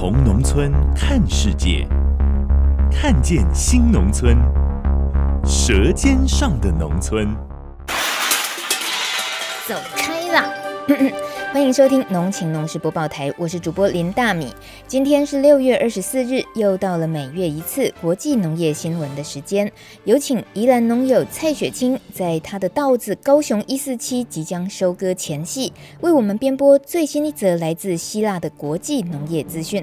从农村看世界，看见新农村，舌尖上的农村。走开啦！欢迎收听农情农事播报台，我是主播林大米。今天是六月二十四日，又到了每月一次国际农业新闻的时间。有请宜兰农友蔡雪清，在他的稻子高雄一四七即将收割前夕，为我们编播最新一则来自希腊的国际农业资讯。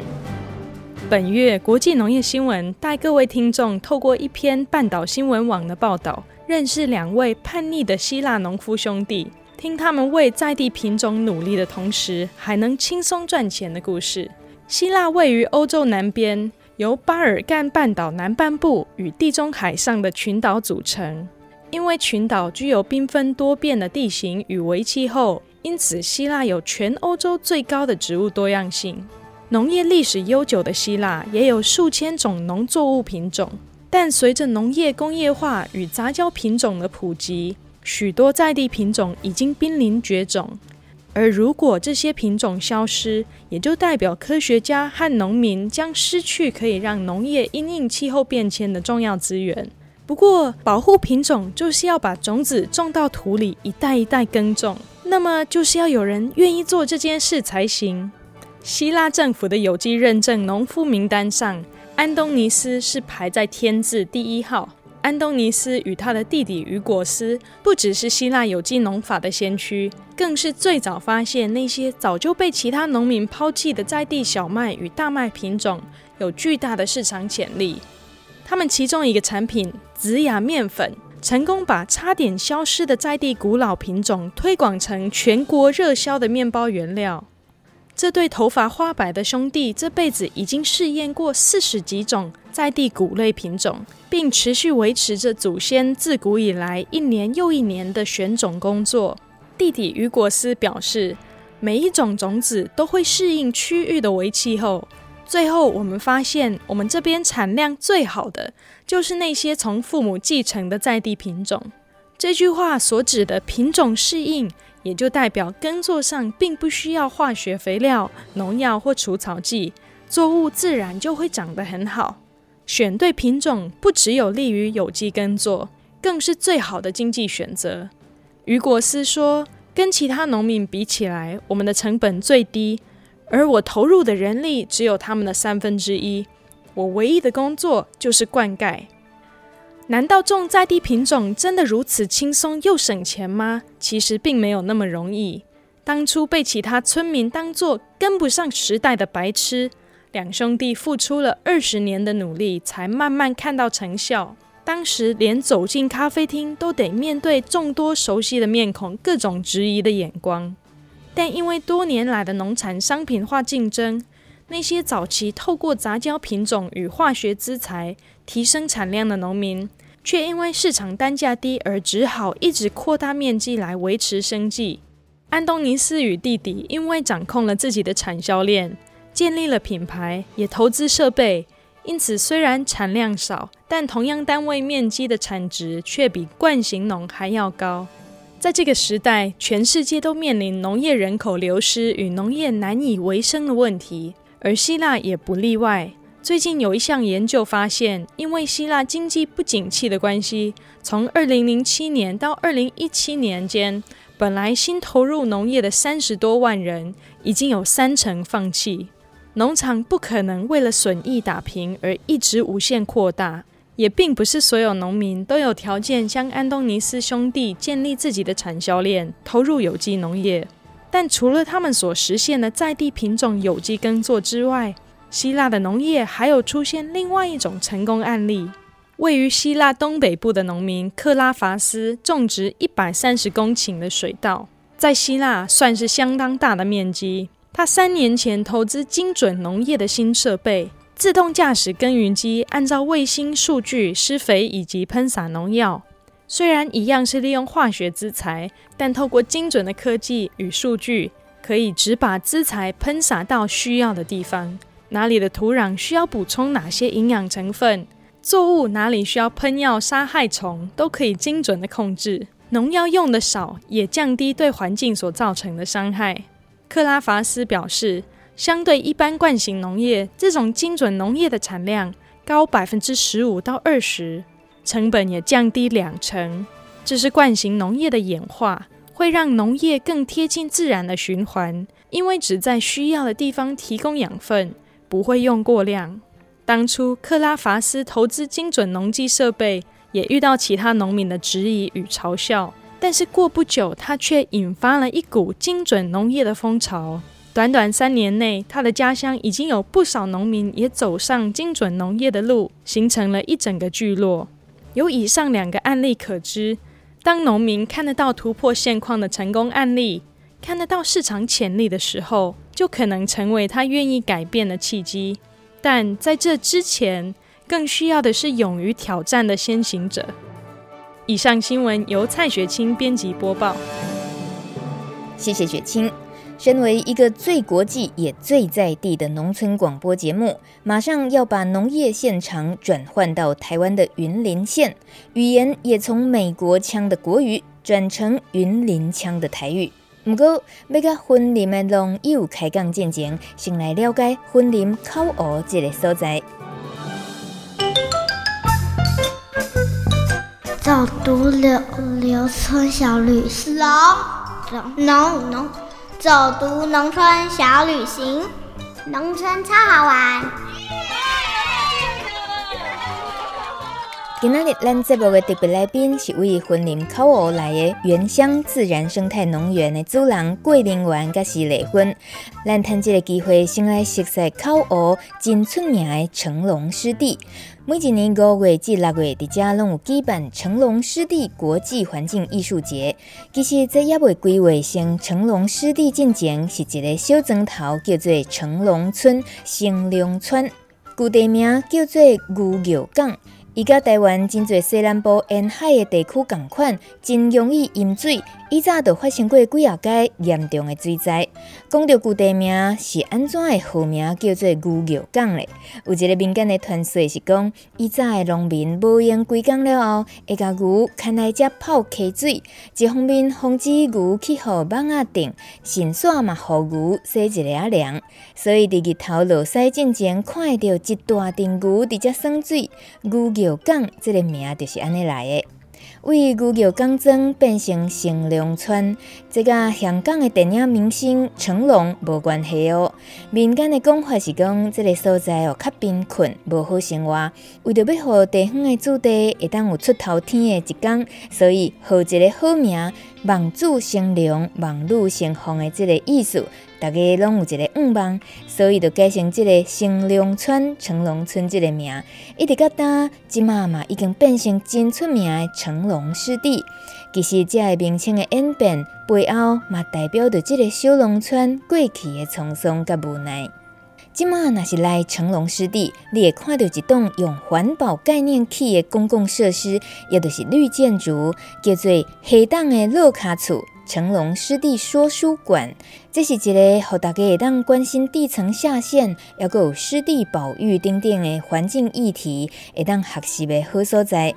本月国际农业新闻带各位听众透过一篇半岛新闻网的报道，认识两位叛逆的希腊农夫兄弟。听他们为在地品种努力的同时，还能轻松赚钱的故事。希腊位于欧洲南边，由巴尔干半岛南半部与地中海上的群岛组成。因为群岛具有缤纷多变的地形与微气候，因此希腊有全欧洲最高的植物多样性。农业历史悠久的希腊也有数千种农作物品种，但随着农业工业化与杂交品种的普及，许多在地品种已经濒临绝种，而如果这些品种消失，也就代表科学家和农民将失去可以让农业因应气候变迁的重要资源。不过，保护品种就是要把种子种到土里，一代一代耕种，那么就是要有人愿意做这件事才行。希腊政府的有机认证农夫名单上，安东尼斯是排在天字第一号。安东尼斯与他的弟弟雨果斯不只是希腊有机农法的先驱，更是最早发现那些早就被其他农民抛弃的在地小麦与大麦品种有巨大的市场潜力。他们其中一个产品紫雅面粉，成功把差点消失的在地古老品种推广成全国热销的面包原料。这对头发花白的兄弟这辈子已经试验过四十几种在地谷类品种，并持续维持着祖先自古以来一年又一年的选种工作。弟弟雨果斯表示，每一种种子都会适应区域的微气候。最后，我们发现，我们这边产量最好的就是那些从父母继承的在地品种。这句话所指的品种适应，也就代表耕作上并不需要化学肥料、农药或除草剂，作物自然就会长得很好。选对品种不只有利于有机耕作，更是最好的经济选择。雨果斯说：“跟其他农民比起来，我们的成本最低，而我投入的人力只有他们的三分之一。我唯一的工作就是灌溉。”难道种在地品种真的如此轻松又省钱吗？其实并没有那么容易。当初被其他村民当作跟不上时代的白痴，两兄弟付出了二十年的努力，才慢慢看到成效。当时连走进咖啡厅都得面对众多熟悉的面孔、各种质疑的眼光。但因为多年来的农产商品化竞争，那些早期透过杂交品种与化学资材提升产量的农民，却因为市场单价低而只好一直扩大面积来维持生计。安东尼斯与弟弟因为掌控了自己的产销链，建立了品牌，也投资设备，因此虽然产量少，但同样单位面积的产值却比惯行农还要高。在这个时代，全世界都面临农业人口流失与农业难以为生的问题。而希腊也不例外。最近有一项研究发现，因为希腊经济不景气的关系，从2007年到2017年间，本来新投入农业的三十多万人，已经有三成放弃。农场不可能为了损益打平而一直无限扩大，也并不是所有农民都有条件像安东尼斯兄弟建立自己的产销链，投入有机农业。但除了他们所实现的在地品种有机耕作之外，希腊的农业还有出现另外一种成功案例。位于希腊东北部的农民克拉伐斯种植一百三十公顷的水稻，在希腊算是相当大的面积。他三年前投资精准农业的新设备，自动驾驶耕耘机按照卫星数据施肥以及喷洒农药。虽然一样是利用化学资材，但透过精准的科技与数据，可以只把资材喷洒到需要的地方。哪里的土壤需要补充哪些营养成分，作物哪里需要喷药杀害虫，都可以精准的控制。农药用的少，也降低对环境所造成的伤害。克拉法斯表示，相对一般惯行农业，这种精准农业的产量高百分之十五到二十。成本也降低两成，这是惯行农业的演化，会让农业更贴近自然的循环，因为只在需要的地方提供养分，不会用过量。当初克拉法斯投资精准农机设备，也遇到其他农民的质疑与嘲笑，但是过不久，他却引发了一股精准农业的风潮。短短三年内，他的家乡已经有不少农民也走上精准农业的路，形成了一整个聚落。由以上两个案例可知，当农民看得到突破现况的成功案例，看得到市场潜力的时候，就可能成为他愿意改变的契机。但在这之前，更需要的是勇于挑战的先行者。以上新闻由蔡雪清编辑播报。谢谢雪清。身为一个最国际也最在地的农村广播节目，马上要把农业现场转换到台湾的云林县，语言也从美国腔的国语转成云林腔的台语。不过，要甲云林的农友开讲进前，先来了解云林口湖这个所在。走读柳柳村小旅行，农农农。走读农村小旅行，农村超好玩。今仔日咱节目的特别来宾是位云林口湖来的原乡自然生态农园的主人桂林园，甲是丽芬。咱趁这个机会，先来熟悉口湖真出名的成龙湿地。每一年五月至六月，伫遮拢有举办成龙湿地国际环境艺术节。其实这也未规划成成龙湿地进前是一个小庄头，叫做成龙村、成龙村，旧地名叫做牛肉港。伊甲台湾真济西南部沿海的地区共款，真容易淹水。以早就发生过几啊届严重的水灾。讲到旧地名是安怎的好名叫做牛牛港嘞？有一个民间的传说是讲，以早的农民无闲归港了后，会甲牛牵来遮泡溪水，一方面防止牛去互蠓仔叮，顺煞嘛互牛洗一下凉。所以伫日头落山进前，看到一大群牛伫遮耍水，牛肉港这个名就是安尼来的。为牛桥港庄变成成龙村，这个香港的电影明星成龙无关系哦。民间的讲法是讲，这个所在哦较贫困，无好生活。为着要互地方的子弟会当有出头天的一天，所以号一个好名，望子成龙，望女成凤的这个意思。大家拢有一个愿望，所以就改成这个成龙村、成龙村这个名，一直到今，即马嘛已经变成真出名的成龙湿地。其实这个名称的演变背后，嘛代表着这个小农村过去的沧桑甲无奈。即马若是来成龙湿地，你会看到一栋用环保概念起的公共设施，也就是绿建筑，叫做黑档的躼卡厝。成龙湿地说书馆，这是一个让大家会当关心地层下陷，还有湿地保育等等的环境议题，会当学习的好所在。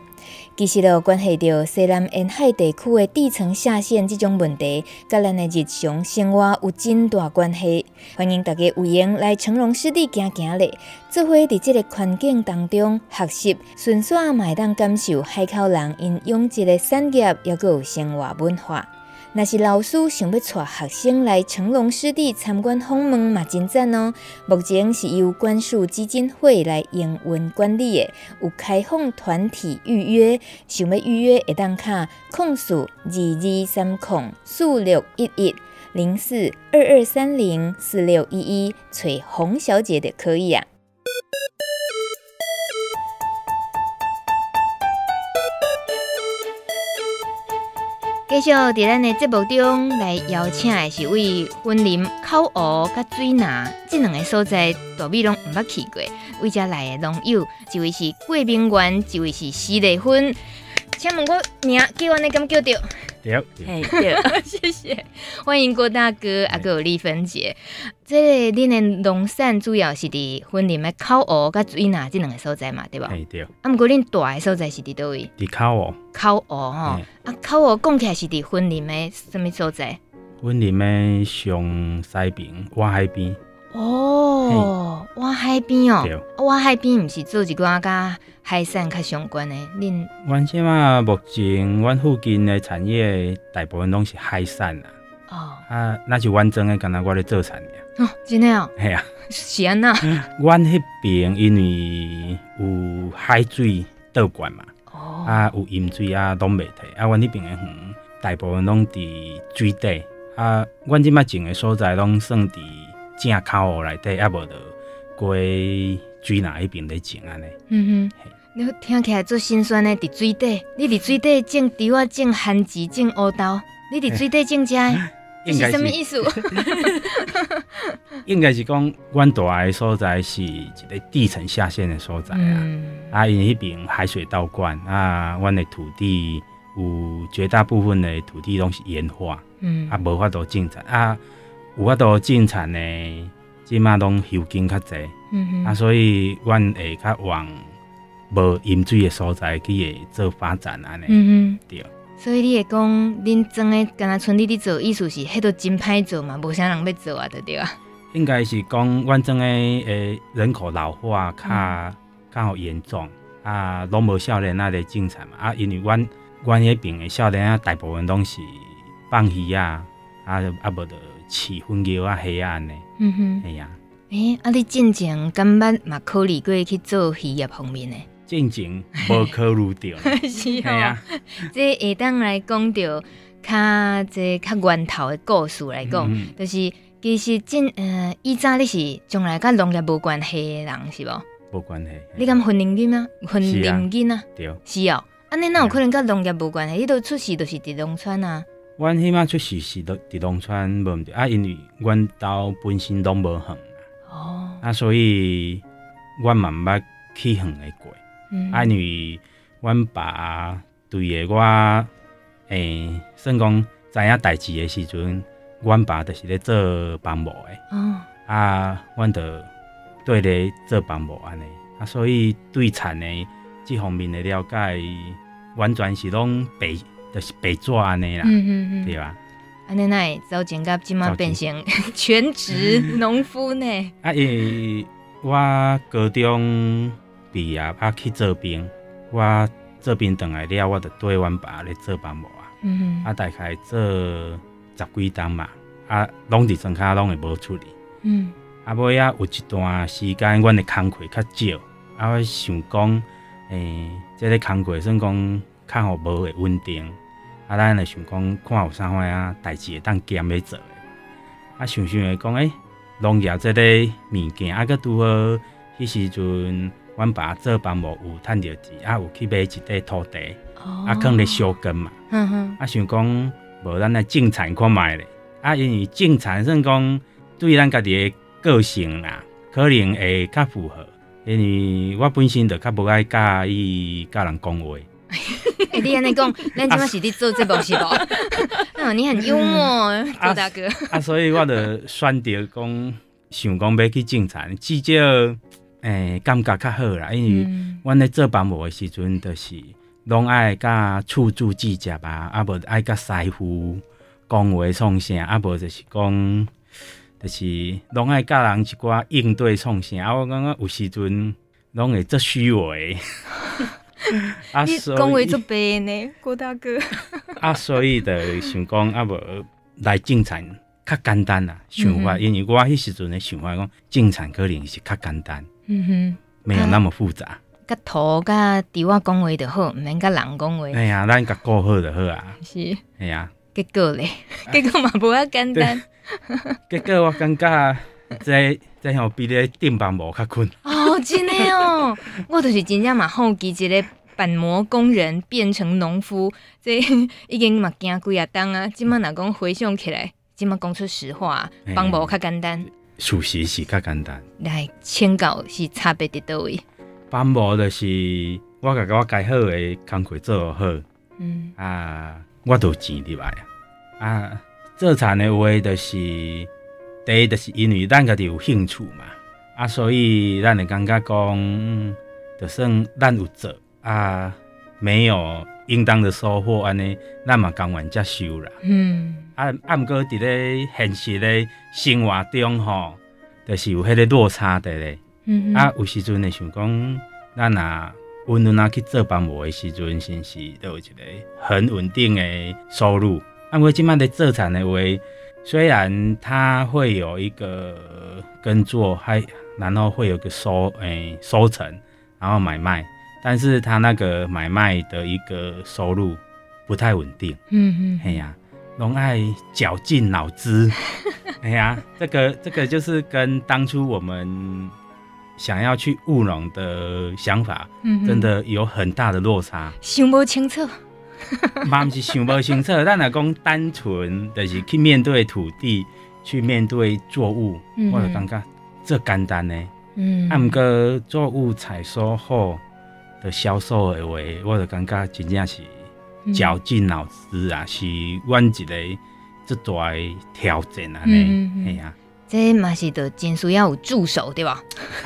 其实就关系到西南沿海地区的地层下陷这种问题，跟咱的日常生活有真大关系。欢迎大家有闲来成龙湿地行行咧，做伙伫这个环境当中学习，顺便嘛会当感受海口人因养殖的产业，还有生活文化。若是老师想要带学生来成龙湿地参观访问嘛，真赞哦！目前是由关树基金会来营运管理的，有开放团体预约，想要预约会当卡控诉二二三控四六一一零四二二三零四六一一，找洪小姐的可以啊。继续伫咱的节目中来邀请的是位云林烤鹅甲水拿这两个所在，大米拢毋捌去过，为遮来的农友，一位是贵宾员，一位是施丽芬。请问我名叫安尼敢叫着？对，嘿对，谢谢，欢迎郭大哥，啊，还有丽芬姐。这个恁的农产主要是伫云林的口湖甲水湳这两个所在嘛，对吧？哎对。啊，毋过恁大的所在是伫倒位？伫口湖。口湖吼，啊，口湖讲起来是伫云林的什么所在？云林的上西边，外海边。哦，外海边哦，外海边毋是做一寡甲海产较相关的，恁。阮即马目前，阮附近的产业大部分拢是海产啦。哦。啊，那是完整的，敢若我咧做产业。哦，真的哦。系啊。是安那？阮迄边因为有海水倒灌嘛。哦。啊，有盐水啊，拢袂退。啊，阮迄边诶园大部分拢伫水底。啊，阮即摆种诶所在拢算伫。正口湖内底，啊无着过水那迄边咧种安尼。嗯哼，你听起来足心酸的，伫水底，你伫水底种稻啊，种番薯，种乌豆，你伫水底种遮，这是什么意思？应该是讲，阮大的所在是一个地层下陷的所在啊。嗯、啊，因为迄边海水倒灌啊，阮的土地有绝大部分的土地拢是盐化，嗯，啊，无法度种产啊。有法度种产呢，即马拢休耕较济，嗯、哼啊，所以阮会较往无盐水的所在去会做发展安尼，嗯、哼对。所以你会讲，恁种的敢若村里伫做，意思是迄都真歹做嘛，无啥人要做啊，对对啊。应该是讲，阮种诶诶人口老化较较好严重啊，拢无少年仔咧种产嘛啊，因为阮阮迄边诶少年啊大部分拢是放鱼啊，啊啊无得。饲粉牛啊，虾啊安尼，嗯哼，系啊，诶，啊，你进前敢捌嘛考虑过去做渔业方面的？进前无考虑到，是啊，这下当来讲到较这较源头的故事来讲，嗯、就是其实进呃，以前你是从来甲农业无关系的人是无？无关系。你敢云林人吗？云林人啊，对，是哦。安尼哪有可能甲农业无关系？你都出世都是伫农村啊。阮起码出世是伫农村无毋对啊，因为阮兜本身拢无远哦，啊，所以阮嘛毋捌去远诶过，嗯、啊，因为阮爸对诶我诶、欸，算讲知影代志的时阵，阮爸就是咧做帮务诶，哦，啊，阮着对咧做帮务安尼，啊，所以对产诶即方面诶了解，完全是拢白。就是白纸安尼啦，嗯嗯嗯对吧？安尼奈早前甲即马变成全职农夫呢？啊，因为我高中毕业啊去做兵，我做兵回来了，我就缀阮爸咧做帮务啊。嗯哼啊，大概做十几单嘛，啊，拢伫庄卡拢会无出去。嗯。啊，尾啊有一段时间，阮的工课较少，啊，我想讲，诶、欸，即、这个工课算讲较好无会稳定。啊，咱来想讲，看有啥货啊代志会当兼咧做。啊，想想来讲，诶、欸，农业即个物件，啊，搁拄好，迄时阵，阮爸做帮务有趁着钱，啊，有去买一块土地，哦、啊，可能咧休耕嘛。嗯哼。啊，想讲，无咱来种田看觅咧。啊，因为种田算讲，对咱家己个个性啦，可能会较符合。因为我本身就较无爱介意甲人讲话。欸、你安尼讲，咱即马是伫做这部是无？嗯，你很幽默，周大哥。啊，所以我就选择讲，想讲要去种田，至少诶、欸、感觉较好啦。因为阮咧做帮务诶时阵，就是拢爱甲厝主计价吧，啊无爱甲师傅讲话创啥，啊无就是讲，就是拢爱甲人一寡应对创啥。啊，我感觉有时阵拢会做虚伪。啊，你讲话做白呢，郭大哥。啊，所以就想讲啊，无来种田较简单啦，想法，因为我迄时阵的想法讲种田可能是较简单，嗯哼，没有那么复杂。甲土甲地我讲话就好，毋免甲人讲话。哎呀，咱甲顾好就好啊。是。哎呀。结果咧，结果嘛无遐简单。结果我感觉在在向比咧顶帮无较困。哦，真诶哦，我就是真正嘛好奇一个。板模工人变成农夫，这 已经嘛惊几啊当啊！今麦若讲回想起来，今麦讲出实话，帮模较简单，属实是较简单。来，请教是差别伫倒位？帮模就是我甲我该好诶工课做好，嗯啊，我都钱入来啊。做田诶话，就是第一，就是因为咱家己有兴趣嘛，啊，所以咱会感觉讲，就算咱有做啊，没有应当的收获，安尼咱嘛甘愿接受啦。嗯，啊啊，毋过伫咧现实咧生活中吼，就是有迄个落差的咧。嗯，啊，有时阵会想讲，咱若稳稳啊去做帮务的时阵，是毋是都有一个很稳定的收入？啊，我今麦在做产的话，虽然它会有一个耕作，还然后会有个收诶、欸、收成，然后买卖，但是他那个买卖的一个收入不太稳定。嗯嗯，哎呀，龙爱绞尽脑汁。哎呀，这个这个就是跟当初我们想要去务农的想法，真的有很大的落差。想不清楚。嘛，不是想不清楚，咱若讲单纯，就是去面对土地，去面对作物，嗯、我就感觉这简单呢。嗯，啊，毋过作物采收后的销售的话，我就感觉真正是绞尽脑汁啊，嗯、是阮一个这大挑战啊。呢，哎呀，这嘛是得真需要有助手对吧？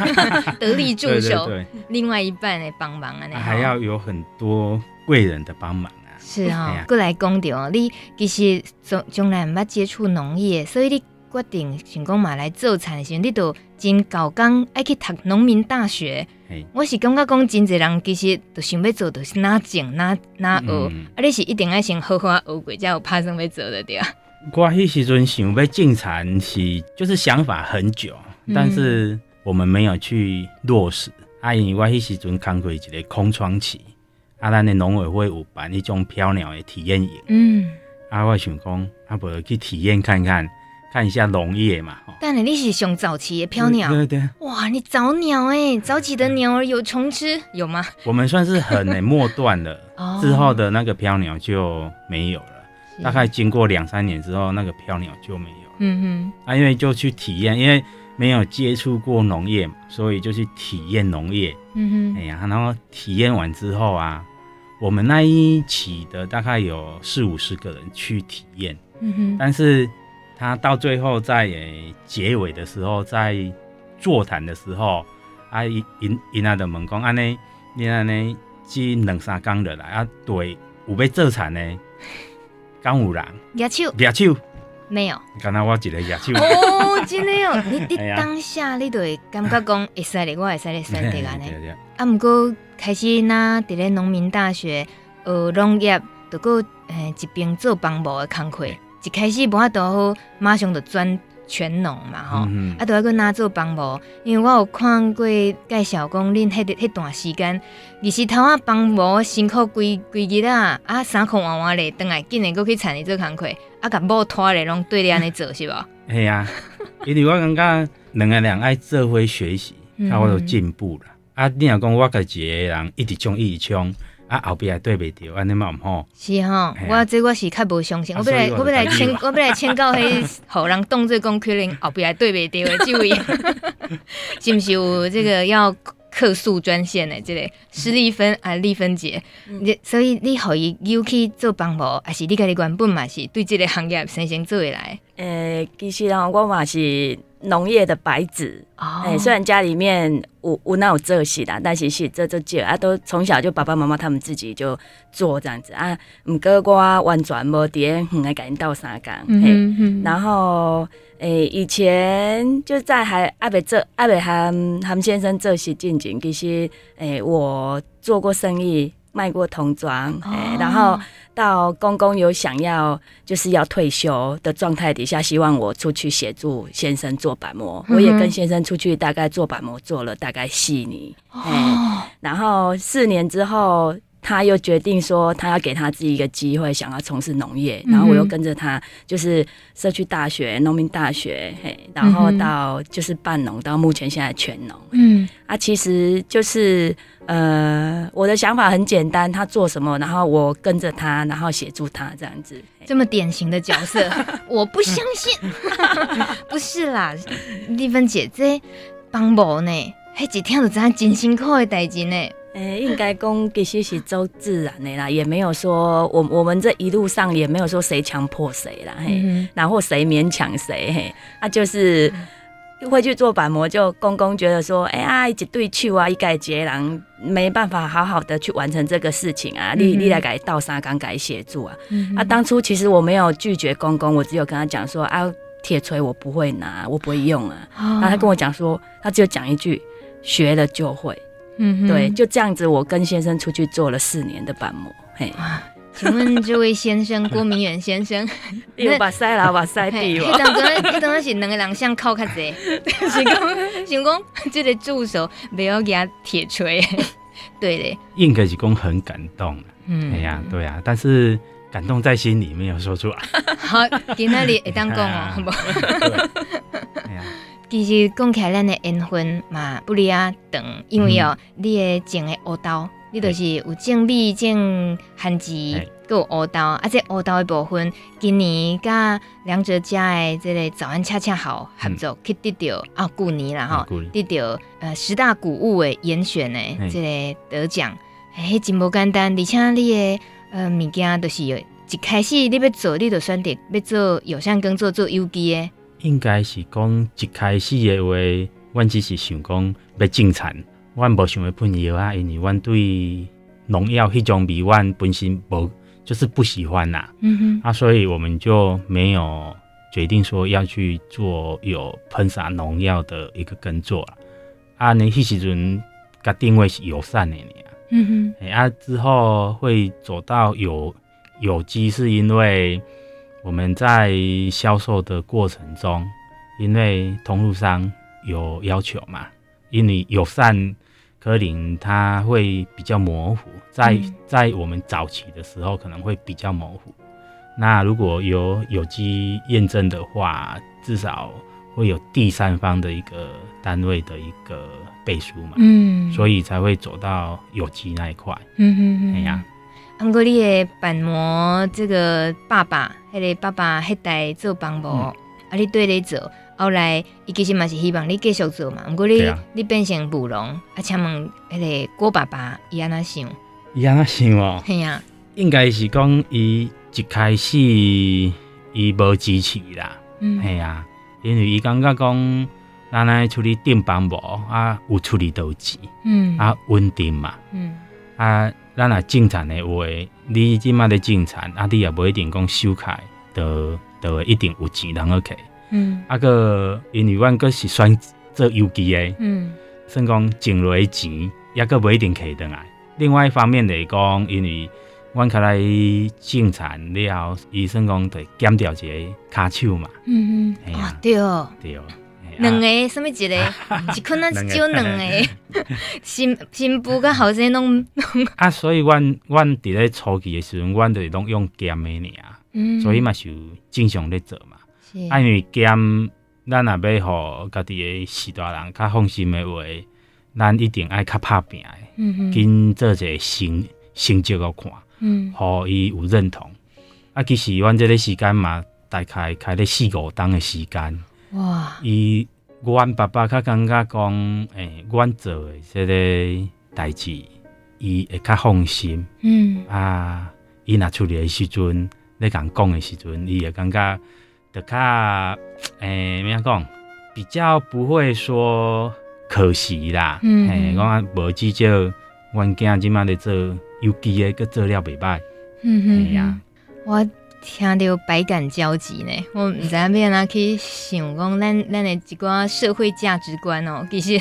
得力助手，对对对，另外一半来帮忙啊，还要有很多贵人的帮忙。是啊、哦，过来讲到你其实从从来毋捌接触农业，所以你决定想讲嘛来做产的时候，你都真搞工爱去读农民大学。我是感觉讲真侪人其实都想要做，都是哪种哪哪学，嗯、啊，你是一定爱先好好学过，才有拍算要做的对啊。我迄时阵想要进田是，就是想法很久，但是我们没有去落实。啊、嗯，因为我迄时阵看过一个空窗期。啊，咱的农委会有办一种飘鸟的体验营，嗯，啊，我想讲，啊，不去体验看看，看一下农业嘛。但你是熊早期的飘鸟，对对，对。哇，你早鸟哎，早起的鸟儿有虫吃，有吗？我们算是很末段了，之后的那个飘鸟就没有了。大概经过两三年之后，那个飘鸟就没有。嗯哼。啊，因为就去体验，因为没有接触过农业嘛，所以就去体验农业。嗯哼。哎呀，然后体验完之后啊。我们那一起的大概有四五十个人去体验，嗯哼，但是他到最后在结尾的时候，在座谈的时候，啊，因因因那的问讲，安尼，你安尼只两三工的来啊，对，有要做田呢，敢有人？举手，举手，没有。刚才我一个野手。哦，真的哦，你你 当下你就会感觉讲，会使的，我会使的选择安尼。啊，不过。开始那伫咧农民大学学农业，都过诶一边做帮务的工课，一开始无法度好，马上就转全农嘛吼，啊，都要搁拿做帮务，因为我有看过介绍讲，恁迄迄段时间，二十头啊帮务辛苦规规日啊，啊衫裤换换咧，等来紧诶搁去田里做工课，啊甲某拖咧拢对咧安尼做是无？系啊，因为我感觉两个人爱做伙学习，啊我有进步了。啊！你若讲我家己个人一直冲一直冲，啊后壁也对袂着，安尼嘛毋好。是吼，我这我是较无相信。我本来我本来签我本来签到迄，互人当做讲可能后壁也对袂着的即位，是毋是有这个要客诉专线的这个施丽芬啊丽芬姐？你所以你互伊又去做帮忙，还是你家己原本嘛是对这个行业生生做下来？诶，其实啊，我嘛是。农业的白纸，哎、oh. 欸，虽然家里面有有那有这些啦，但是是这这这啊，都从小就爸爸妈妈他们自己就做这样子啊。毋过我完全无伫个来甲因斗相共，嗯嗯。然后诶、欸，以前就在还阿伯这阿伯和他们先生这些进前，其实诶、欸，我做过生意。卖过童装，哎、然后到公公有想要就是要退休的状态底下，希望我出去协助先生做板模，嗯、我也跟先生出去大概做板模做了大概四年，哦、欸，然后四年之后他又决定说，他要给他自己一个机会，想要从事农业。然后我又跟着他，就是社区大学、农民大学，嘿，然后到就是半农，到目前现在全农。嗯，啊，其实就是呃，我的想法很简单，他做什么，然后我跟着他，然后协助他这样子。这么典型的角色，我不相信。不是啦，丽芬姐这帮忙呢，还几天都在真辛苦的代志呢。诶、欸，应该讲其实是走自然的啦，也没有说我我们这一路上也没有说谁强迫谁啦，嘿，嗯、然后谁勉强谁，嘿，啊，就是会去做板模，就公公觉得说，哎、欸、呀，一对去啊，一改结人没办法好好的去完成这个事情啊，你你来改倒沙缸改协助啊，啊，当初其实我没有拒绝公公，我只有跟他讲说，啊，铁锤我不会拿，我不会用啊，哦、然后他跟我讲说，他只有讲一句，学了就会。嗯，对，就这样子，我跟先生出去做了四年的板模。嘿，请问这位先生，郭明远先生，有把塞啦，把塞地。嘿，当中，迄当是两个人相靠较济，想讲，想讲，这个助手没有给他铁锤。对的，应该是讲很感动。嗯，哎呀，对呀，但是感动在心里，没有说出来。好，给那里会当讲哦，好不？哎呀。其实讲起来，咱的缘分嘛不离啊长，因为哦，嗯、你的种的乌豆，你就是有种米、种番薯，搁有乌豆，啊，这乌豆的部分，今年甲两者家的这个早安恰恰好合作，嗯、去得到啊，旧年啦吼，得到呃十大谷物的严选的这个得奖，嘿，真无简单，而且你的呃物件都是有一开始你要做，你就选择要做有机耕作做有机的。应该是讲一开始的话，阮只是想讲要种田，阮无想要喷药啊，因为阮对农药迄种味，阮本身无就是不喜欢呐。嗯哼，啊，所以我们就没有决定说要去做有喷洒农药的一个耕作啊。啊，你迄时阵甲定位是友善的呢。嗯哼，啊，之后会走到有有机，是因为。我们在销售的过程中，因为通路商有要求嘛，因为友善科林它会比较模糊，在在我们早期的时候可能会比较模糊。那如果有有机验证的话，至少会有第三方的一个单位的一个背书嘛，嗯，所以才会走到有机那一块，嗯哼哼，哎呀。不过你的板模这个爸爸，迄个爸爸迄代做板模，嗯、啊，你对咧做，后来伊其实嘛是希望你继续做嘛。毋过你、啊、你变成务农，啊，请问迄个郭爸爸伊安怎想？伊安怎想哦？系啊，应该是讲伊一开始伊无支持啦，嗯，系啊，因为伊感觉讲咱来处理电板模啊，有处理到钱，嗯，啊，稳定嘛，嗯，啊。咱若种田的话，你即马咧种田，啊，你也无一定讲收开，都都一定有钱通去。嗯，啊个因为阮阁是选做有机的，嗯，算讲种落的钱，也阁无一定可以得来。另外一方面来讲，因为阮开来种田了，伊算讲得减掉一个骹手嘛。嗯嗯，啊对哦，对哦。两个什么一个？一可能是只有两个。新新妇甲后生拢啊，所以阮阮伫咧初期的时阵，阮就是拢用咸的尔，嗯，所以嘛是有正常咧做嘛。是，因为咸，咱若要互家己的士大人较放心的话，咱一定爱较拍拼的，嗯哼，紧做一个成成绩个看，嗯，互伊有认同。啊，其实阮即个时间嘛，大概开咧四五档的时间。哇！伊，阮爸爸较感觉讲，诶、欸，阮做诶即个代志，伊会较放心。嗯啊，伊若出来诶时阵，咧共讲诶时阵，伊会感觉得较，诶，咩讲，比较不会说可惜啦。嗯，诶，讲无至少，阮囝即满咧做有机诶，佮做了袂歹。嗯哼，系啊，我。听着百感交集呢，我毋知影要安怎去想讲咱咱的一寡社会价值观哦。其实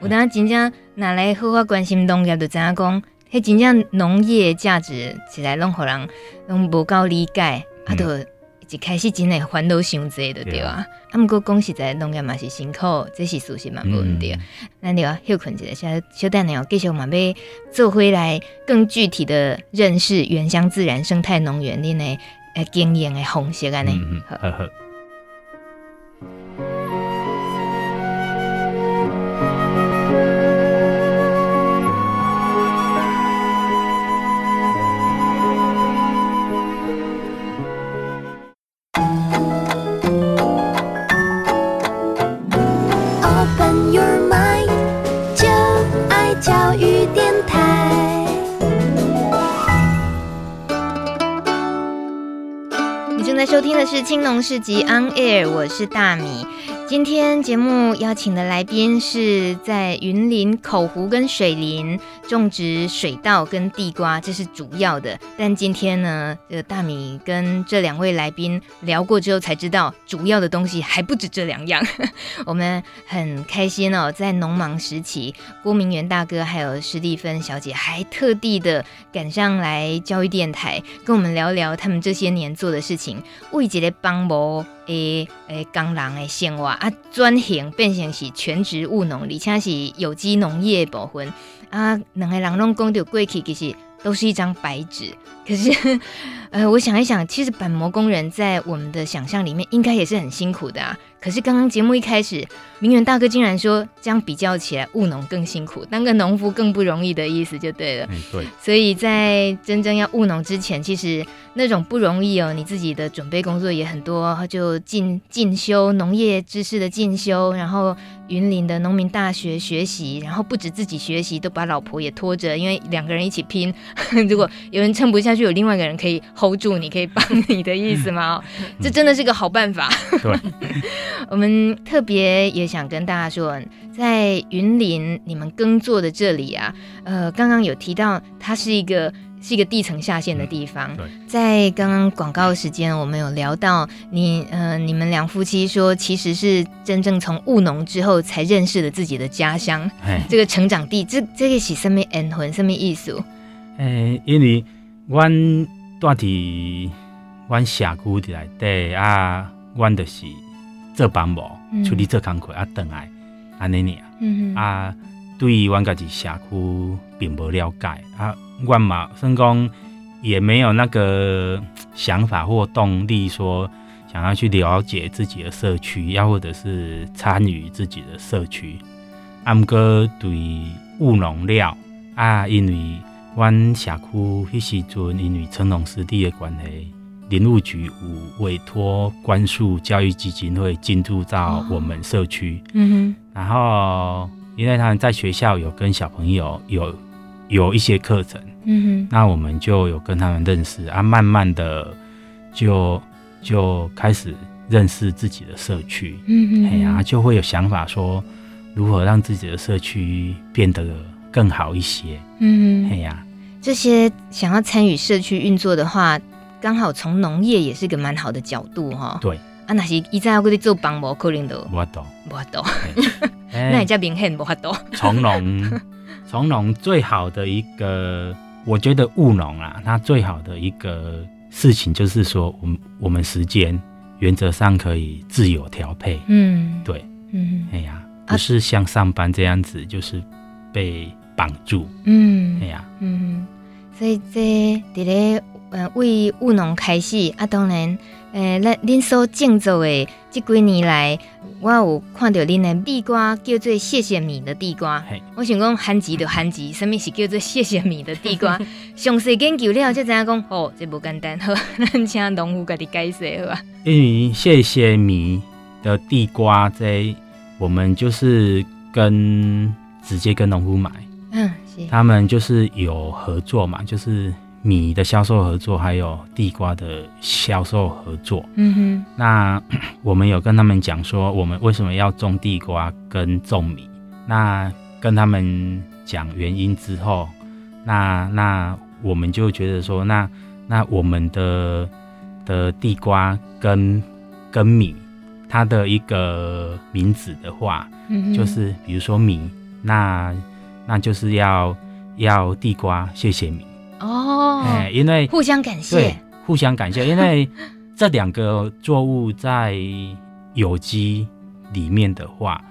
有当真正拿来好好关心农业，就知影讲，迄真正农业价值，实在拢互人拢无够理解，啊，都一开始真诶烦恼伤济的对啊。啊，毋过讲实在农业嘛是辛苦，这是事实嘛无问题。咱就要休困一下，小小等下继续嘛要做回来，更具体的认识原乡自然生态农园恁诶诶经营诶方式安尼。嗯，好好。市集 On Air，我是大米。今天节目邀请的来宾是在云林口湖跟水林种植水稻跟地瓜，这是主要的。但今天呢，这个大米跟这两位来宾聊过之后，才知道主要的东西还不止这两样。我们很开心哦，在农忙时期，郭明元大哥还有史蒂芬小姐还特地的赶上来教育电台，跟我们聊聊他们这些年做的事情，为这个帮忙。诶诶，工人诶生活啊，转型变成是全职务农，而且是有机农业部分啊，两个人拢讲到过去，其实都是一张白纸。可是，呃，我想一想，其实板模工人在我们的想象里面，应该也是很辛苦的啊。可是刚刚节目一开始，明远大哥竟然说，这样比较起来，务农更辛苦，当个农夫更不容易的意思就对了。嗯，对。所以在真正要务农之前，其实那种不容易哦，你自己的准备工作也很多，就进进修农业知识的进修，然后云林的农民大学学习，然后不止自己学习，都把老婆也拖着，因为两个人一起拼。如果有人撑不下去，有另外一个人可以 hold 住，你可以帮你的意思吗？这真的是个好办法。对。我们特别也想跟大家说，在云林你们耕作的这里啊，呃，刚刚有提到它是一个是一个地层下陷的地方。对，在刚刚广告时间，我们有聊到你，呃，你们两夫妻说，其实是真正从务农之后才认识了自己的家乡，这个成长地，这这个是什么缘分，什么意思？诶，因为阮住伫阮社区的来对啊，阮就是。做帮忙，处理做工课啊，等来安尼尔啊，对于阮家己社区并不了解啊，阮嘛，甚公也没有那个 想法或动力，说想要去了解自己的社区，要或者是参与自己的社区。啊，毋过对务农了啊，因为阮社区迄时阵因为成农湿地的关系。林务局有委托关树教育基金会进驻到我们社区，哦，嗯哼，然后因为他们在学校有跟小朋友有有一些课程，嗯哼，那我们就有跟他们认识啊，慢慢的就就开始认识自己的社区，嗯哼，哎呀，就会有想法说如何让自己的社区变得更好一些，嗯哼，哎呀，这些想要参与社区运作的话。刚好从农业也是一个蛮好的角度哈。对。啊，那是一再要过去做帮忙，可能都无法。度，无法。度。那也叫明显无法。度。从农，从农最好的一个，我觉得务农啊，它最好的一个事情就是说，我们我们时间原则上可以自由调配。嗯，对，嗯，哎呀，不是像上班这样子，就是被绑住。嗯，哎呀，嗯，所以这里咧。呃，为务农开始啊，当然，呃，恁恁所种作的这几年来，我有看到恁的地瓜叫做谢谢米的地瓜。我想讲番薯就番薯，什么是叫做谢谢米的地瓜？详细研究了才知影讲，哦，这不简单，好，咱请农夫给你解释好吧？因为谢谢米的地瓜，在我们就是跟直接跟农夫买，嗯，是，他们就是有合作嘛，就是。米的销售合作，还有地瓜的销售合作。嗯哼，那 我们有跟他们讲说，我们为什么要种地瓜跟种米？那跟他们讲原因之后，那那我们就觉得说，那那我们的的地瓜跟跟米，它的一个名字的话，嗯哼，就是比如说米，那那就是要要地瓜，谢谢米。哦，哎，因为互相感谢，对，互相感谢，因为 这两个作物在有机里面的话，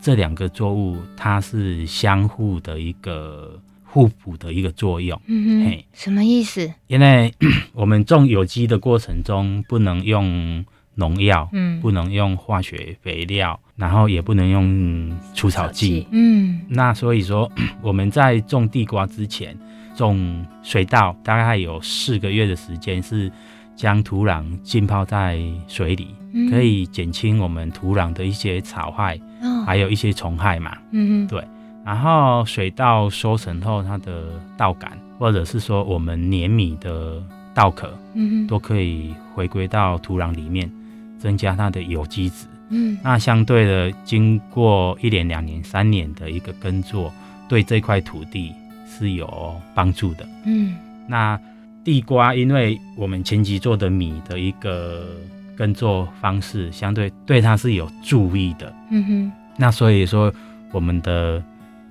这两个作物它是相互的一个互补的一个作用。嗯哼，什么意思？因为 我们种有机的过程中，不能用农药，嗯，不能用化学肥料，然后也不能用除草剂，嗯，那所以说 我们在种地瓜之前，种水稻大概有四个月的时间是将土壤浸泡在水里，嗯、可以减轻我们土壤的一些草害，哦、还有一些虫害嘛，嗯嗯，对。然后水稻收成后，它的稻杆或者是说我们碾米的稻壳，嗯哼，都可以回归到土壤里面。增加它的有机质，嗯，那相对的，经过一年、两年、三年的一个耕作，对这块土地是有帮助的，嗯。那地瓜，因为我们前期做的米的一个耕作方式，相对对它是有注意的，嗯哼。那所以说，我们的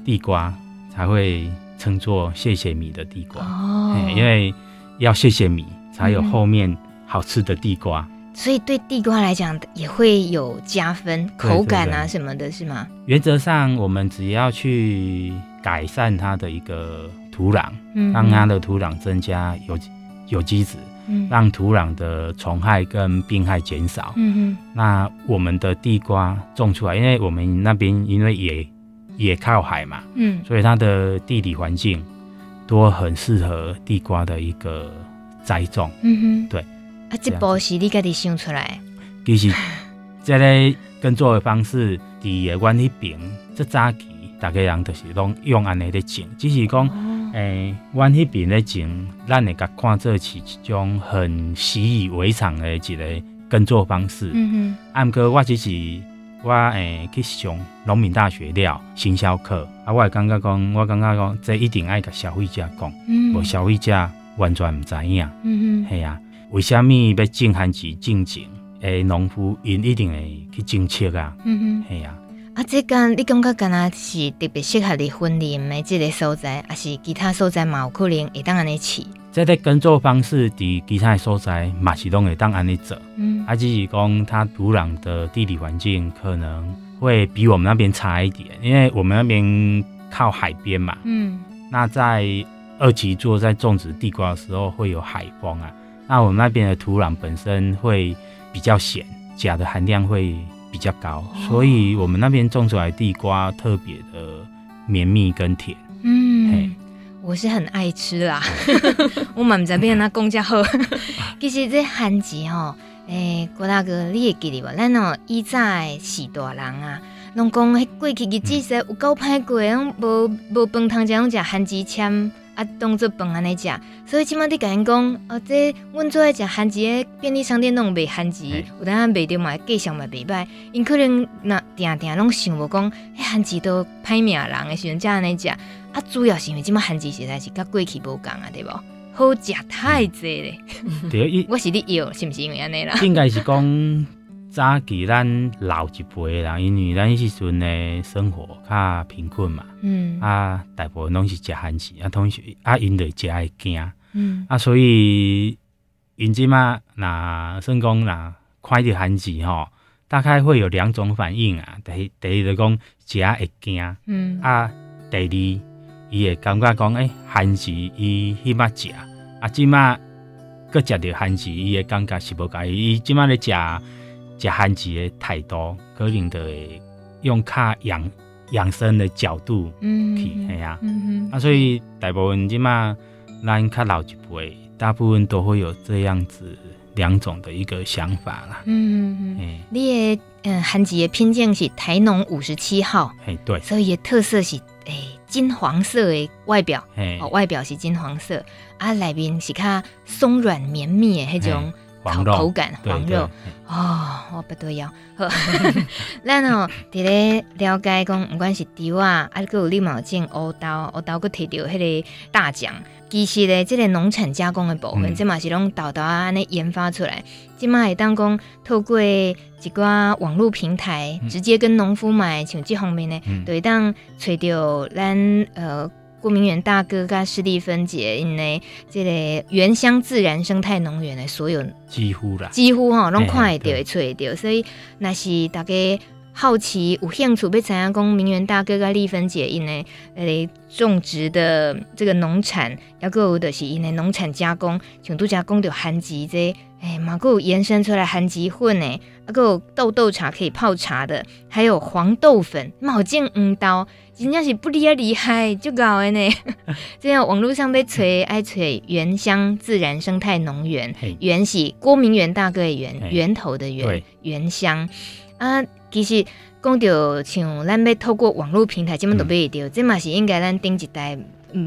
地瓜才会称作谢谢米的地瓜哦，因为要谢谢米，才有后面好吃的地瓜。所以对地瓜来讲也会有加分，口感啊什么的，是吗？原则上，我们只要去改善它的一个土壤，嗯，让它的土壤增加有有机质，嗯，让土壤的虫害跟病害减少，嗯哼。那我们的地瓜种出来，因为我们那边因为也也靠海嘛，嗯，所以它的地理环境都很适合地瓜的一个栽种，嗯哼，对。啊，这波是你家己想出来？其实，这个耕作的方式，第二阮那边，这早期大家人都是拢用安尼咧种，只是讲，诶、哦，阮迄边咧种，咱会甲看做是一种很习以为常的一个耕作方式。嗯哼。啊，毋过我只是我诶去上农民大学了行销课，啊，我会感觉讲，我感觉讲，这一定爱甲消费者讲，无、嗯、消费者完全毋知影。嗯嗯。系啊。为虾米要种番薯种种？诶，农夫因一定会去种切啊。嗯哼，系啊。啊，这个你感觉敢若是特别适合你婚礼的这个所在，还是其他所在嘛有可能会当安尼起？这个耕作方式伫其他的所在嘛是拢会当安尼做。嗯，啊，只是讲它土壤的地理环境可能会比我们那边差一点，因为我们那边靠海边嘛。嗯，那在二级做在种植地瓜的时候会有海风啊。那我们那边的土壤本身会比较咸，钾的含量会比较高，哦、所以我们那边种出来地瓜特别的绵密跟甜。嗯，嘿我是很爱吃啦，我嘛唔知边那公家好。其实这番薯吼，诶、欸，郭大哥你会记得无？咱哦以前是大人啊，拢讲迄过去日子实有够歹过，拢无无饭通食，拢食番薯签。啊，当做饭安尼食，所以即马你甲因讲，哦，这阮做爱食番薯诶，便利商店拢卖番薯，有当卖着嘛，价上嘛袂歹。因可能若定定拢想无讲，迄番薯都歹命人诶时阵才安尼食。啊，主要是因为即马番薯实在是甲过去无共啊，对无？好食太济咧。对，我是你要是毋是因为安尼啦？应该是讲。早期咱老一辈的人，因为咱迄时阵的生活较贫困嘛，嗯，啊，大部分拢是食番薯，啊，同时啊，因着食会惊，嗯，啊，所以因即马若算讲若看着番薯吼，大概会有两种反应啊。第一，第一就讲食会惊，嗯，啊，第二，伊会感觉讲，诶、欸，番薯伊迄马食，啊，即马搁食着番薯，伊会感觉是无共伊，伊即马咧食。食番薯的太多，可能的用较养养生的角度去，系啊，啊，所以大部分即嘛，咱较老一辈，大部分都会有这样子两种的一个想法啦。嗯嗯嗯，你的嗯番薯的品种是台农五十七号，哎对，所以特色是诶金黄色的外表，哦外表是金黄色，啊内面是较松软绵密的迄种。口口感黄肉哦，我不得要。咱哦，伫咧了解讲，不管是猪啊，啊，搁有你嘛种乌豆，乌豆搁摕到迄个大奖。其实咧，这个农产加工的部分，即嘛、嗯、是拢豆豆啊，安尼研发出来。即嘛会当讲透过一寡网络平台，直接跟农夫买，像即方面呢，嗯、就会当找到咱呃。郭明远大哥跟施丽芬姐，因为这个原乡自然生态农园的所有几乎啦，几乎哈拢看会到、会吹得到，所以那是大家好奇有兴趣要知影讲明媛大哥跟丽芬姐因为诶种植的这个农产，还有就是因为农产加工，像拄则讲到番薯这个。哎，马古延伸出来番薯粉呢，还有豆豆茶可以泡茶的，还有黄豆粉、毛尖五刀，真正是不离啊厉害，就搞的呢。这样网络上被吹爱吹原乡自然生态农园，原是郭明远大哥的源，源头的源，原乡。啊。其实讲到像咱要透过网络平台，这么都买得到，这嘛是应该咱顶一代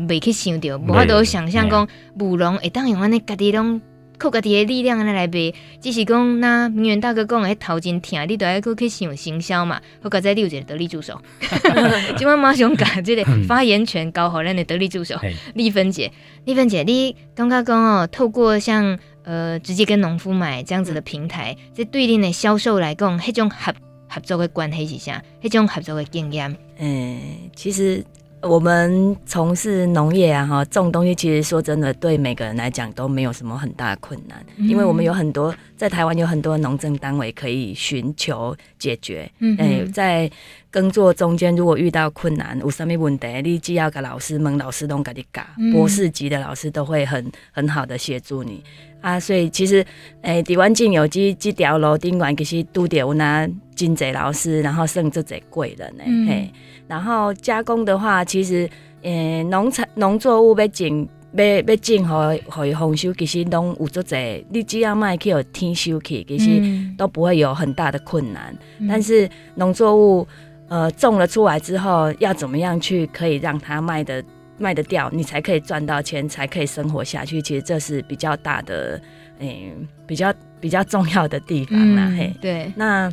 未去想到，无法度想象讲务农会当用安尼家己拢。靠家己的力量安尼来卖，只是讲那明远大哥讲诶，头前疼，你都要去想行销嘛。好，刚才你有一个得力助手，今晚马上把这个发言权交予咱的得力助手丽芬姐。丽芬姐，你刚刚讲哦，透过像呃直接跟农夫买这样子的平台，这对恁的销售来讲，迄种合合作的关系是啥？迄种合作的经验？嗯，其实。我们从事农业啊，哈，种东西其实说真的，对每个人来讲都没有什么很大的困难，嗯、因为我们有很多在台湾有很多农政单位可以寻求解决。嗯，哎，在耕作中间如果遇到困难，有什么问题，你只要跟老师们，老师都给你讲，博士级的老师都会很很好的协助你啊。所以其实，哎，台湾进有机这条路顶管其实都得有那真济老师，然后甚至这贵人呢，嗯、嘿。然后加工的话，其实，呃，农产农作物要进要要进和和丰收，其实拢有足侪。你只要卖去有天收去，其实都不会有很大的困难。嗯、但是农作物，呃，种了出来之后，要怎么样去可以让它卖的卖得掉，你才可以赚到钱，才可以生活下去。其实这是比较大的，嗯、呃，比较比较重要的地方啦。嗯、嘿，对，那。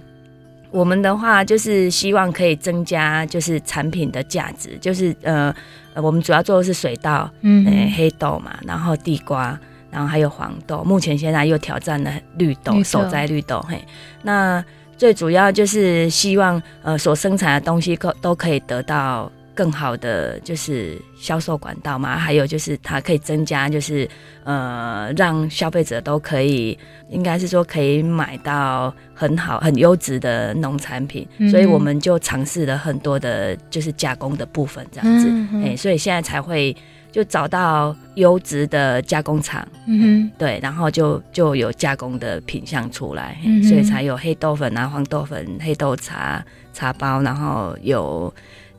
我们的话就是希望可以增加就是产品的价值，就是呃，我们主要做的是水稻，嗯黑豆嘛，然后地瓜，然后还有黄豆，目前现在又挑战了绿豆，绿豆守摘绿豆，嘿，那最主要就是希望呃所生产的东西可都可以得到。更好的就是销售管道嘛，还有就是它可以增加，就是呃，让消费者都可以，应该是说可以买到很好、很优质的农产品，嗯、所以我们就尝试了很多的，就是加工的部分这样子，哎、嗯欸，所以现在才会就找到优质的加工厂，嗯哼，对，然后就就有加工的品相出来，所以才有黑豆粉啊、黄豆粉、黑豆茶茶包，然后有。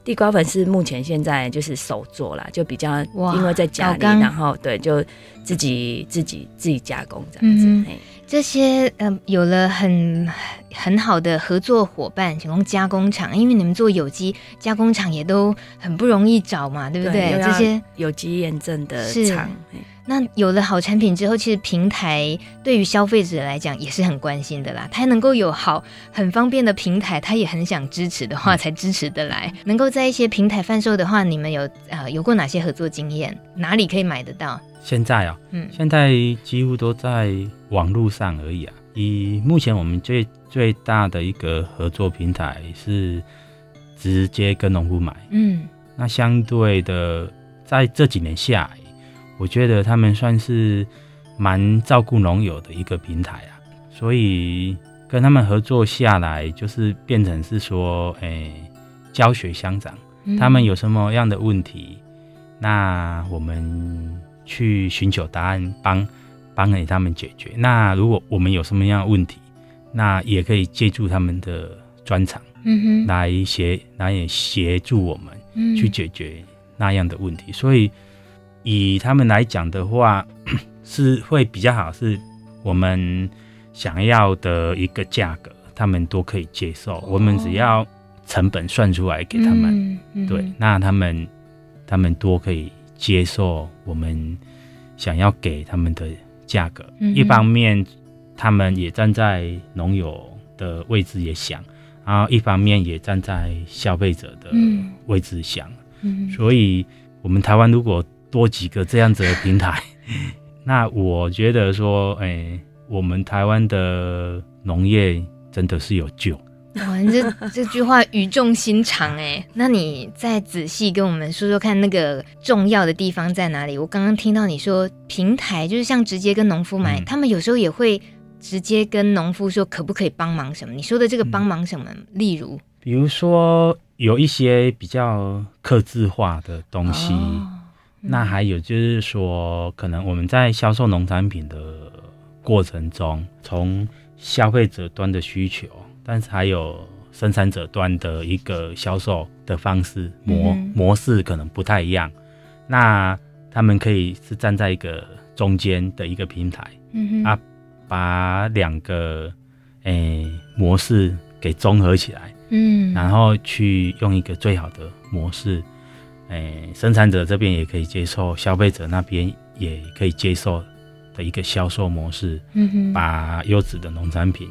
地瓜粉是目前现在就是手做啦，就比较因为在家里，然后对，就自己自己自己加工这样子。嗯、这些嗯、呃，有了很很好的合作伙伴，提供加工厂，因为你们做有机加工厂也都很不容易找嘛，对不对？对这些有机验证的厂。那有了好产品之后，其实平台对于消费者来讲也是很关心的啦。他能够有好很方便的平台，他也很想支持的话，才支持得来。能够在一些平台贩售的话，你们有呃有过哪些合作经验？哪里可以买得到？现在啊、喔，嗯，现在几乎都在网络上而已啊。以目前我们最最大的一个合作平台是直接跟农户买，嗯，那相对的在这几年下来。我觉得他们算是蛮照顾农友的一个平台啊，所以跟他们合作下来，就是变成是说，哎、欸，教学相长。他们有什么样的问题，那我们去寻求答案，帮帮给他们解决。那如果我们有什么样的问题，那也可以借助他们的专长，嗯哼，来协来也协助我们去解决那样的问题。所以。以他们来讲的话，是会比较好，是我们想要的一个价格，他们都可以接受。我们只要成本算出来给他们，对，那他们他们都可以接受我们想要给他们的价格。一方面，他们也站在农友的位置也想，然后一方面也站在消费者的位置想。所以，我们台湾如果多几个这样子的平台，那我觉得说，哎、欸，我们台湾的农业真的是有救。哇，你这这句话语重心长哎，那你再仔细跟我们说说看，那个重要的地方在哪里？我刚刚听到你说平台，就是像直接跟农夫买，嗯、他们有时候也会直接跟农夫说可不可以帮忙什么？你说的这个帮忙什么？嗯、例如，比如说有一些比较刻字化的东西，那还有就是说，可能我们在销售农产品的过程中，从消费者端的需求。但是还有生产者端的一个销售的方式模模式可能不太一样，那他们可以是站在一个中间的一个平台，啊，把两个诶、欸、模式给综合起来，嗯，然后去用一个最好的模式，诶、欸，生产者这边也可以接受，消费者那边也可以接受的一个销售模式，嗯哼，把优质的农产品。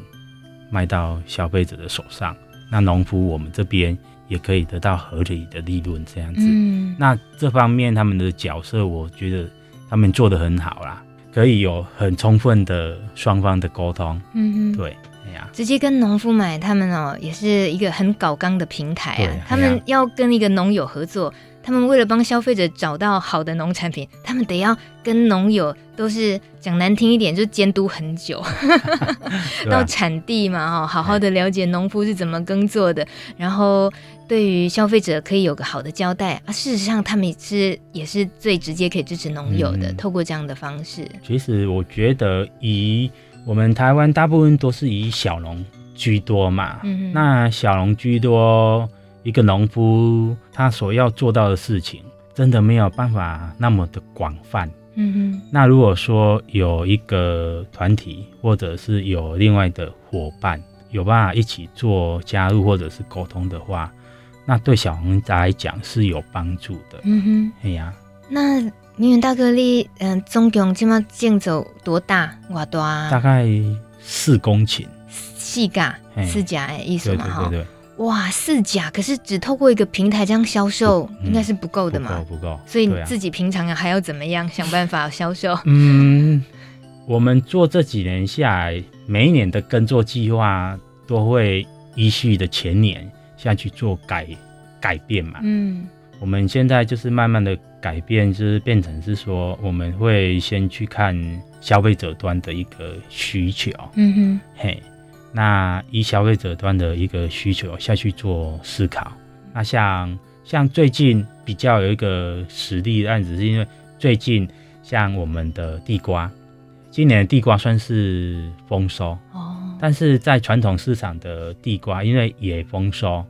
卖到消费者的手上，那农夫我们这边也可以得到合理的利润，这样子。嗯，那这方面他们的角色，我觉得他们做得很好啦，可以有很充分的双方的沟通。嗯哼，对，哎呀，直接跟农夫买，他们哦也是一个很搞刚的平台啊，他们要跟一个农友合作。他们为了帮消费者找到好的农产品，他们得要跟农友都是讲难听一点，就监督很久，到产地嘛，哈，好好的了解农夫是怎么耕作的，然后对于消费者可以有个好的交代啊。事实上，他们也是也是最直接可以支持农友的，嗯、透过这样的方式。其实我觉得，以我们台湾大部分都是以小农居多嘛，嗯，那小农居多。一个农夫他所要做到的事情，真的没有办法那么的广泛。嗯哼。那如果说有一个团体，或者是有另外的伙伴，有办法一起做加入或者是沟通的话，那对小农家来讲是有帮助的。嗯哼。哎呀，那明远大哥你，嗯、呃，总共这么建走多大？多大？大概四公顷。四甲，四甲哎，意思嘛哈。对对对。哇，四甲可是只透过一个平台这样销售，嗯、应该是不够的嘛？不够，不够。所以你自己平常还要怎么样想办法销售？嗯，我们做这几年下来，每一年的耕作计划都会依序的前年下去做改改变嘛。嗯，我们现在就是慢慢的改变，就是变成是说，我们会先去看消费者端的一个需求。嗯哼，嘿。那以消费者端的一个需求下去做思考，那像像最近比较有一个实例的案子，是因为最近像我们的地瓜，今年的地瓜算是丰收哦，但是在传统市场的地瓜，因为也丰收，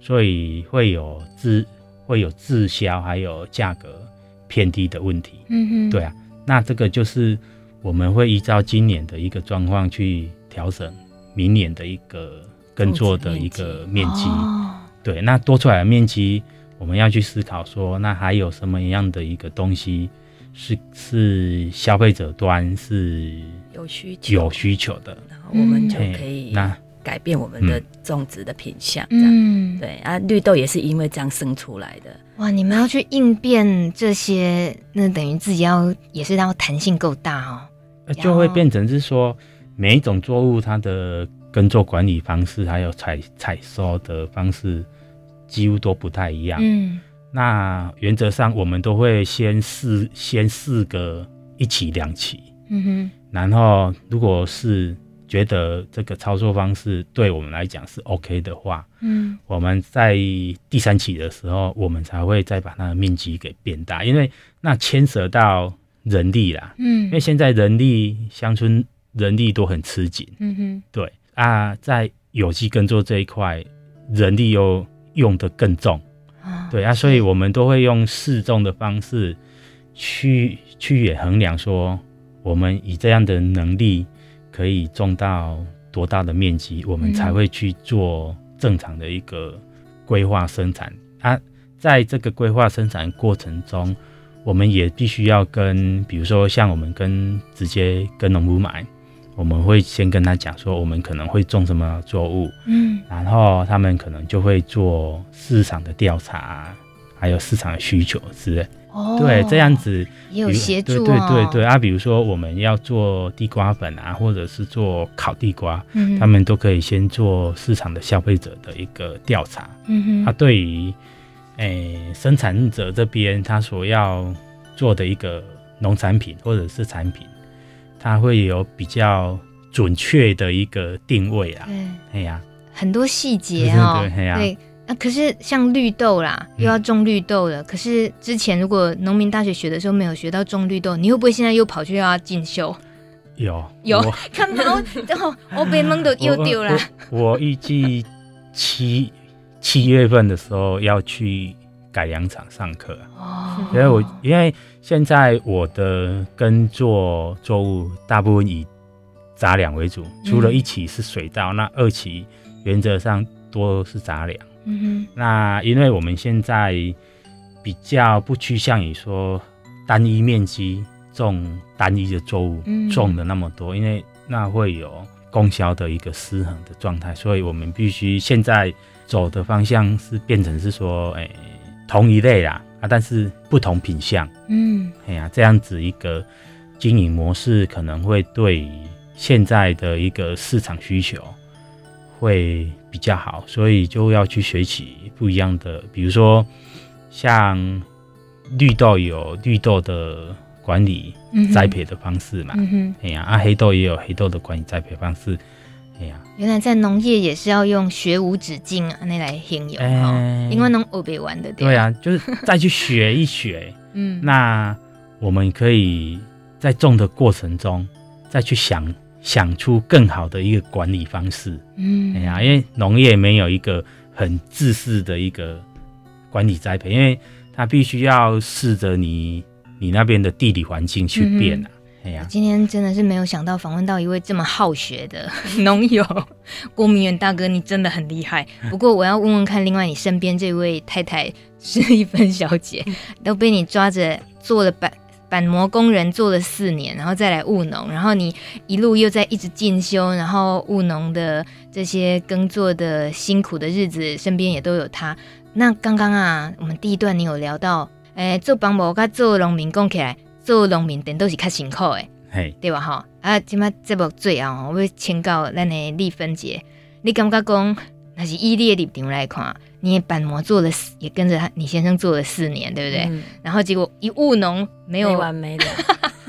所以会有滞会有滞销，还有价格偏低的问题。嗯哼，对啊，那这个就是我们会依照今年的一个状况去调整。明年的一个耕作的一个面积，哦、对，那多出来的面积，我们要去思考说，那还有什么样的一个东西是是消费者端是有需求有需求的，然后我们就可以那改变我们的种植的品相，这样，嗯，对啊，绿豆也是因为这样生出来的。哇，你们要去应变这些，那等于自己要也是要弹性够大哦，就会变成是说。每一种作物，它的耕作管理方式，还有采采收的方式，几乎都不太一样。嗯，那原则上我们都会先试，先试个一期两期。嗯哼。然后，如果是觉得这个操作方式对我们来讲是 OK 的话，嗯，我们在第三期的时候，我们才会再把它的面积给变大，因为那牵涉到人力啦。嗯，因为现在人力乡村。人力都很吃紧，嗯哼，对啊，在有机耕作这一块，人力又用得更重，啊对啊，所以我们都会用适重的方式去去也衡量说，我们以这样的能力可以种到多大的面积，我们才会去做正常的一个规划生产啊。在这个规划生产过程中，我们也必须要跟，比如说像我们跟直接跟农夫买。我们会先跟他讲说，我们可能会种什么作物，嗯，然后他们可能就会做市场的调查，还有市场的需求之类。哦，对，这样子也有协助、哦。对对对对啊，比如说我们要做地瓜粉啊，或者是做烤地瓜，嗯，他们都可以先做市场的消费者的一个调查。嗯哼，他、啊、对于诶、欸、生产者这边他所要做的一个农产品或者是产品，他会有比较准确的一个定位啊。对，哎呀，很多细节哦。对，对，对啊，可是像绿豆啦，又要种绿豆了。嗯、可是之前如果农民大学学的时候没有学到种绿豆，你会不会现在又跑去要进修？有有，看到然后我被蒙的又丢了。我预计七七月份的时候要去改良场上课。哦，因为我因为现在我的耕作作物大部分以杂粮为主，除了一期是水稻，嗯、那二期原则上多是杂粮。嗯哼，那因为我们现在比较不趋向于说单一面积种单一的作物种的那么多，因为那会有供销的一个失衡的状态，所以我们必须现在走的方向是变成是说，哎，同一类啦啊，但是不同品相，嗯，哎呀，这样子一个经营模式可能会对现在的一个市场需求会。比较好，所以就要去学习不一样的，比如说像绿豆有绿豆的管理栽培的方式嘛，嗯哎呀，啊黑豆也有黑豆的管理栽培方式，哎呀，原来在农业也是要用学无止境啊，那来形容哈，因为农学别玩的对。啊，就是再去学一学，嗯，那我们可以在种的过程中再去想。想出更好的一个管理方式，嗯，哎呀，因为农业没有一个很自私的一个管理栽培，因为它必须要试着你你那边的地理环境去变啊。哎呀，今天真的是没有想到访问到一位这么好学的 农友，郭明远大哥，你真的很厉害。不过我要问问看，另外你身边这位太太是一芬小姐，都被你抓着做了板。板模工人做了四年，然后再来务农，然后你一路又在一直进修，然后务农的这些耕作的辛苦的日子，身边也都有他。那刚刚啊，我们第一段你有聊到，哎、欸，做板模跟做农民讲起来，做农民等都是较辛苦诶，嘿，对吧？哈，啊，今麦这部最后，我要请教咱的丽芬姐，你感觉讲，那是以你的立场来看。你也板模做了，也跟着他，你先生做了四年，对不对？嗯、然后结果一务农没有没完没了，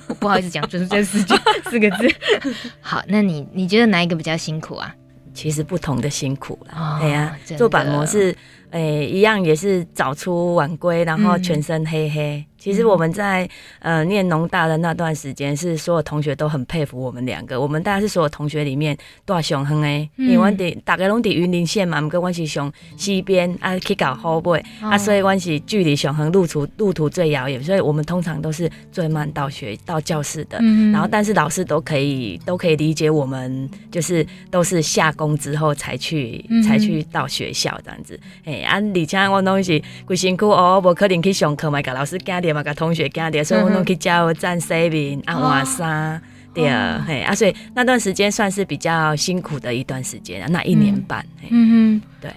我 不好意思讲出这四句四个字。好，那你你觉得哪一个比较辛苦啊？其实不同的辛苦了。对呀、哦，做板模是诶、欸，一样也是早出晚归，然后全身黑黑。嗯其实我们在呃念农大的那段时间，是所有同学都很佩服我们两个。我们大概是所有同学里面大上远的，因为大概拢在云林县嘛，毋过我是上西边啊去搞后背啊，所以我是距离上恒路途路途最遥远，所以我们通常都是最慢到学到教室的。嗯、然后但是老师都可以都可以理解我们，就是都是下工之后才去、嗯、才去到学校这样子。哎，啊，而且我拢是规辛苦哦，无可能去上课嘛，甲老师教嘛，甲同学讲的，所以我拢去加油站洗面、啊换衫，对啊，嘿啊，所以那段时间算是比较辛苦的一段时间啊，那一年半，嗯嗯，对。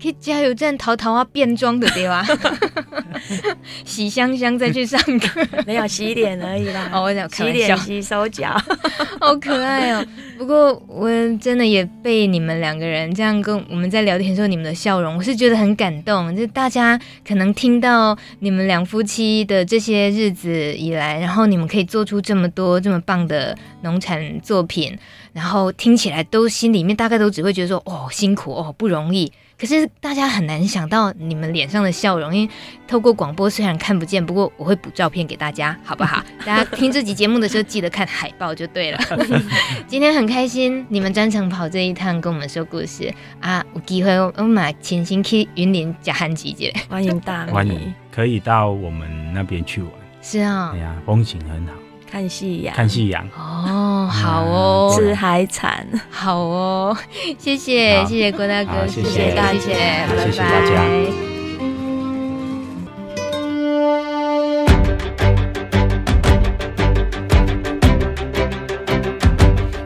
去加油站淘淘啊，变装的对吧？洗香香再去上课，没有洗脸而已啦。哦，我想洗脸、洗手脚，好可爱哦。不过我真的也被你们两个人这样跟我们在聊天的时候，你们的笑容，我是觉得很感动。就大家可能听到你们两夫妻的这些日子以来，然后你们可以做出这么多这么棒的农产作品，然后听起来都心里面大概都只会觉得说，哦，辛苦哦，不容易。可是大家很难想到你们脸上的笑容，因为透过广播虽然看不见，不过我会补照片给大家，好不好？大家听这集节目的时候记得看海报就对了。今天很开心，你们专程跑这一趟跟我们说故事啊！有机会我们买亲身去云林假汉集结，欢迎大欢迎，可以到我们那边去玩。是啊，对呀，风景很好。看夕阳，看夕阳。哦，好哦，吃海产，好哦，谢谢，谢谢郭大哥，谢谢。大姐，谢谢大家。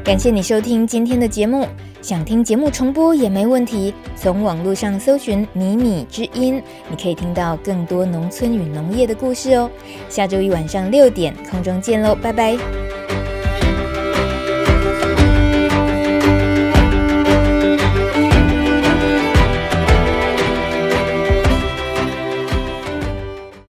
感谢你收听今天的节目。想听节目重播也没问题，从网络上搜寻“米米之音”，你可以听到更多农村与农业的故事哦。下周一晚上六点，空中见喽，拜拜。